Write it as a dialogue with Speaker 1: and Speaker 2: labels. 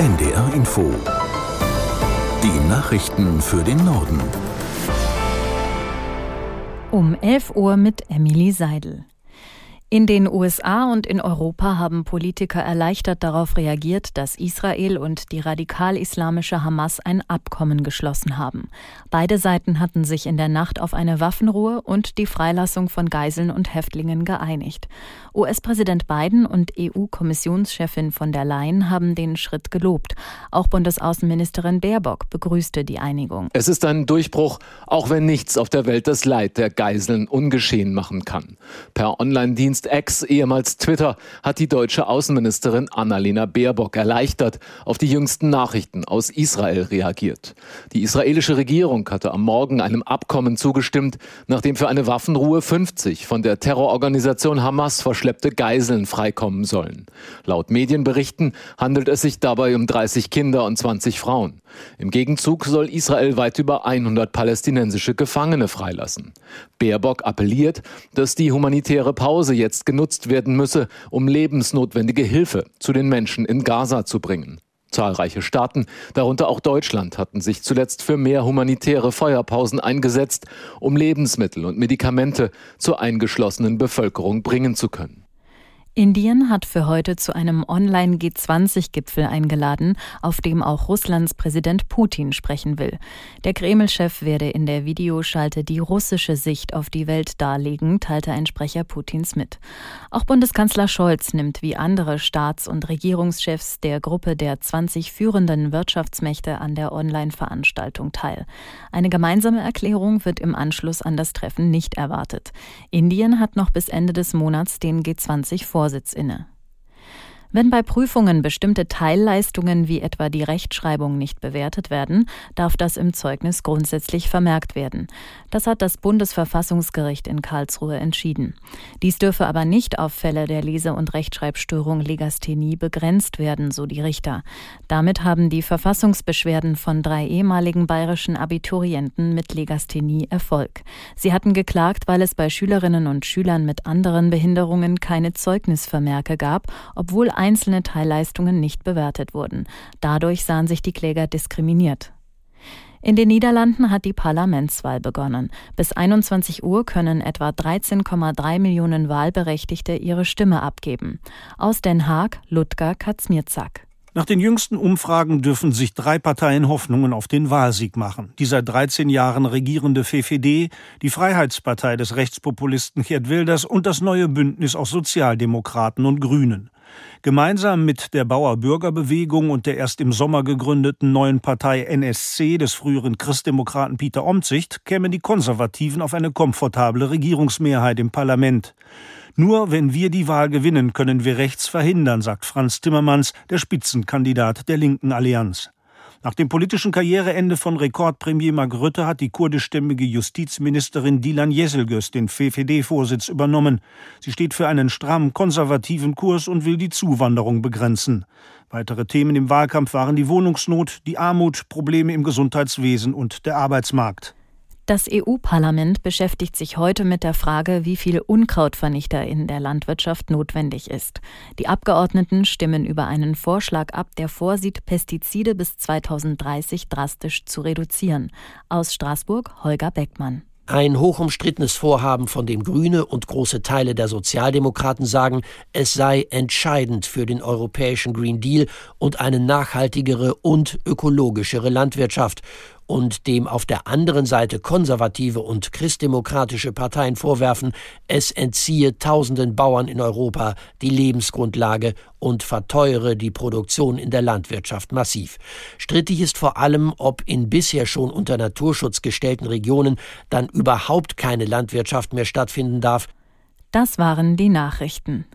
Speaker 1: NDR Info. Die Nachrichten für den Norden.
Speaker 2: Um 11 Uhr mit Emily Seidel. In den USA und in Europa haben Politiker erleichtert darauf reagiert, dass Israel und die radikal-islamische Hamas ein Abkommen geschlossen haben. Beide Seiten hatten sich in der Nacht auf eine Waffenruhe und die Freilassung von Geiseln und Häftlingen geeinigt. US-Präsident Biden und EU-Kommissionschefin von der Leyen haben den Schritt gelobt. Auch Bundesaußenministerin Baerbock begrüßte die Einigung.
Speaker 3: Es ist ein Durchbruch, auch wenn nichts auf der Welt das Leid der Geiseln ungeschehen machen kann. Per Online-Dienst Dienst X, ehemals Twitter, hat die deutsche Außenministerin Annalena Baerbock erleichtert auf die jüngsten Nachrichten aus Israel reagiert. Die israelische Regierung hatte am Morgen einem Abkommen zugestimmt, nachdem für eine Waffenruhe 50 von der Terrororganisation Hamas verschleppte Geiseln freikommen sollen. Laut Medienberichten handelt es sich dabei um 30 Kinder und 20 Frauen. Im Gegenzug soll Israel weit über 100 palästinensische Gefangene freilassen. Baerbock appelliert, dass die humanitäre Pause jetzt genutzt werden müsse, um lebensnotwendige Hilfe zu den Menschen in Gaza zu bringen. Zahlreiche Staaten, darunter auch Deutschland, hatten sich zuletzt für mehr humanitäre Feuerpausen eingesetzt, um Lebensmittel und Medikamente zur eingeschlossenen Bevölkerung bringen zu können.
Speaker 2: Indien hat für heute zu einem Online-G20-Gipfel eingeladen, auf dem auch Russlands Präsident Putin sprechen will. Der Kreml-Chef werde in der Videoschalte die russische Sicht auf die Welt darlegen, teilte ein Sprecher Putins mit. Auch Bundeskanzler Scholz nimmt wie andere Staats- und Regierungschefs der Gruppe der 20 führenden Wirtschaftsmächte an der Online-Veranstaltung teil. Eine gemeinsame Erklärung wird im Anschluss an das Treffen nicht erwartet. Indien hat noch bis Ende des Monats den G20 vor Vorsitz inne. Wenn bei Prüfungen bestimmte Teilleistungen wie etwa die Rechtschreibung nicht bewertet werden, darf das im Zeugnis grundsätzlich vermerkt werden. Das hat das Bundesverfassungsgericht in Karlsruhe entschieden. Dies dürfe aber nicht auf Fälle der Lese- und Rechtschreibstörung Legasthenie begrenzt werden, so die Richter. Damit haben die Verfassungsbeschwerden von drei ehemaligen bayerischen Abiturienten mit Legasthenie Erfolg. Sie hatten geklagt, weil es bei Schülerinnen und Schülern mit anderen Behinderungen keine Zeugnisvermerke gab, obwohl einzelne Teilleistungen nicht bewertet wurden. Dadurch sahen sich die Kläger diskriminiert. In den Niederlanden hat die Parlamentswahl begonnen. Bis 21 Uhr können etwa 13,3 Millionen Wahlberechtigte ihre Stimme abgeben. Aus Den Haag, Ludger Katzmierzak.
Speaker 4: Nach den jüngsten Umfragen dürfen sich drei Parteien Hoffnungen auf den Wahlsieg machen. Die seit 13 Jahren regierende VVD, die Freiheitspartei des Rechtspopulisten Gerd Wilders und das neue Bündnis aus Sozialdemokraten und Grünen. Gemeinsam mit der Bauer-Bürger-Bewegung und der erst im Sommer gegründeten neuen Partei NSC des früheren Christdemokraten Peter Omtzigt kämen die Konservativen auf eine komfortable Regierungsmehrheit im Parlament. Nur wenn wir die Wahl gewinnen, können wir rechts verhindern, sagt Franz Timmermans, der Spitzenkandidat der linken Allianz. Nach dem politischen Karriereende von Rekordpremier Mark Rütte hat die kurdischstämmige Justizministerin Dilan Yeselgöz den VVD-Vorsitz übernommen. Sie steht für einen strammen konservativen Kurs und will die Zuwanderung begrenzen. Weitere Themen im Wahlkampf waren die Wohnungsnot, die Armut, Probleme im Gesundheitswesen und der Arbeitsmarkt.
Speaker 2: Das EU-Parlament beschäftigt sich heute mit der Frage, wie viel Unkrautvernichter in der Landwirtschaft notwendig ist. Die Abgeordneten stimmen über einen Vorschlag ab, der vorsieht, Pestizide bis 2030 drastisch zu reduzieren. Aus Straßburg Holger Beckmann.
Speaker 5: Ein hochumstrittenes Vorhaben, von dem Grüne und große Teile der Sozialdemokraten sagen, es sei entscheidend für den europäischen Green Deal und eine nachhaltigere und ökologischere Landwirtschaft und dem auf der anderen Seite konservative und christdemokratische Parteien vorwerfen, es entziehe tausenden Bauern in Europa die Lebensgrundlage und verteuere die Produktion in der Landwirtschaft massiv. Strittig ist vor allem, ob in bisher schon unter Naturschutz gestellten Regionen dann überhaupt keine Landwirtschaft mehr stattfinden darf.
Speaker 2: Das waren die Nachrichten.